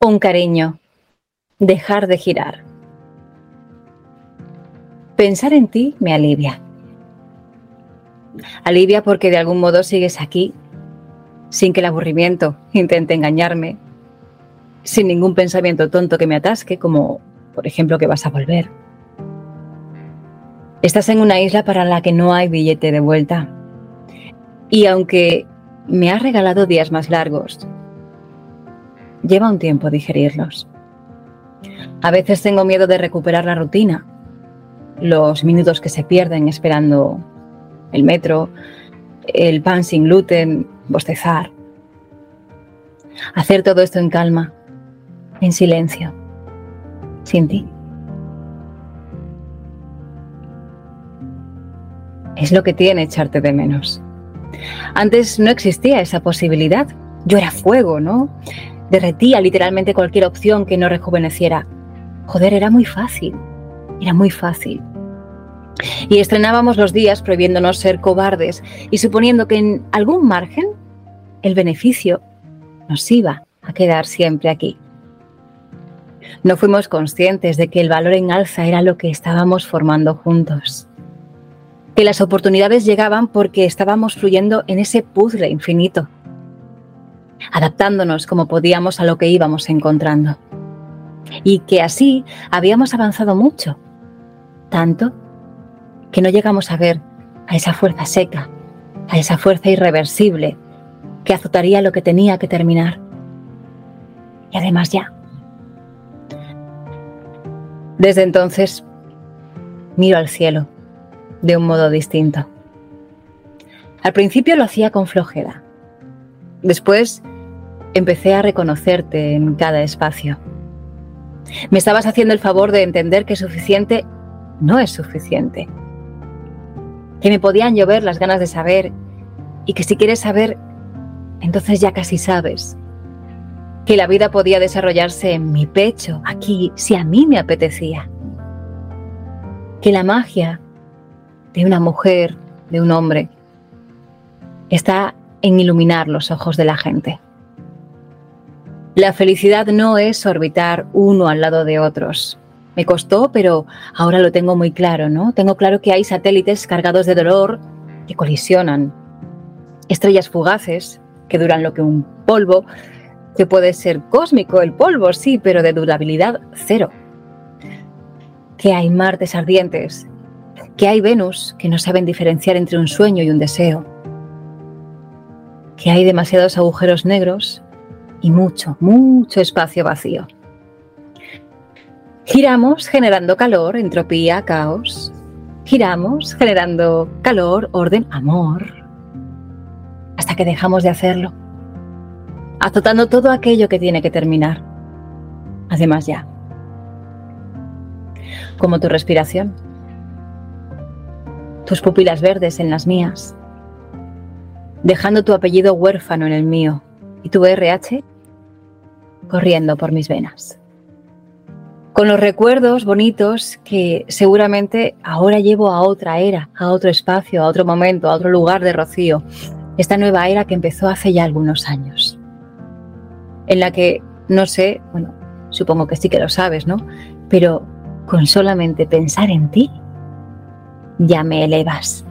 Un cariño. Dejar de girar. Pensar en ti me alivia. Alivia porque de algún modo sigues aquí, sin que el aburrimiento intente engañarme, sin ningún pensamiento tonto que me atasque, como por ejemplo que vas a volver. Estás en una isla para la que no hay billete de vuelta. Y aunque me has regalado días más largos, lleva un tiempo digerirlos. A veces tengo miedo de recuperar la rutina, los minutos que se pierden esperando el metro, el pan sin gluten, bostezar. Hacer todo esto en calma, en silencio, sin ti. Es lo que tiene echarte de menos. Antes no existía esa posibilidad. Yo era fuego, ¿no? Derretía literalmente cualquier opción que no rejuveneciera. Joder, era muy fácil. Era muy fácil. Y estrenábamos los días prohibiéndonos ser cobardes y suponiendo que en algún margen el beneficio nos iba a quedar siempre aquí. No fuimos conscientes de que el valor en alza era lo que estábamos formando juntos. Que las oportunidades llegaban porque estábamos fluyendo en ese puzzle infinito, adaptándonos como podíamos a lo que íbamos encontrando. Y que así habíamos avanzado mucho, tanto que no llegamos a ver a esa fuerza seca, a esa fuerza irreversible que azotaría lo que tenía que terminar. Y además ya. Desde entonces miro al cielo de un modo distinto. Al principio lo hacía con flojera. Después empecé a reconocerte en cada espacio. Me estabas haciendo el favor de entender que suficiente no es suficiente que me podían llover las ganas de saber y que si quieres saber, entonces ya casi sabes. Que la vida podía desarrollarse en mi pecho, aquí, si a mí me apetecía. Que la magia de una mujer, de un hombre, está en iluminar los ojos de la gente. La felicidad no es orbitar uno al lado de otros, me costó, pero ahora lo tengo muy claro, ¿no? Tengo claro que hay satélites cargados de dolor que colisionan, estrellas fugaces que duran lo que un polvo, que puede ser cósmico el polvo, sí, pero de durabilidad cero. Que hay martes ardientes, que hay Venus que no saben diferenciar entre un sueño y un deseo, que hay demasiados agujeros negros y mucho, mucho espacio vacío. Giramos generando calor, entropía, caos. Giramos generando calor, orden, amor. Hasta que dejamos de hacerlo. Azotando todo aquello que tiene que terminar. Además ya. Como tu respiración. Tus pupilas verdes en las mías. Dejando tu apellido huérfano en el mío. Y tu RH corriendo por mis venas con los recuerdos bonitos que seguramente ahora llevo a otra era, a otro espacio, a otro momento, a otro lugar de Rocío. Esta nueva era que empezó hace ya algunos años. En la que, no sé, bueno, supongo que sí que lo sabes, ¿no? Pero con solamente pensar en ti, ya me elevas.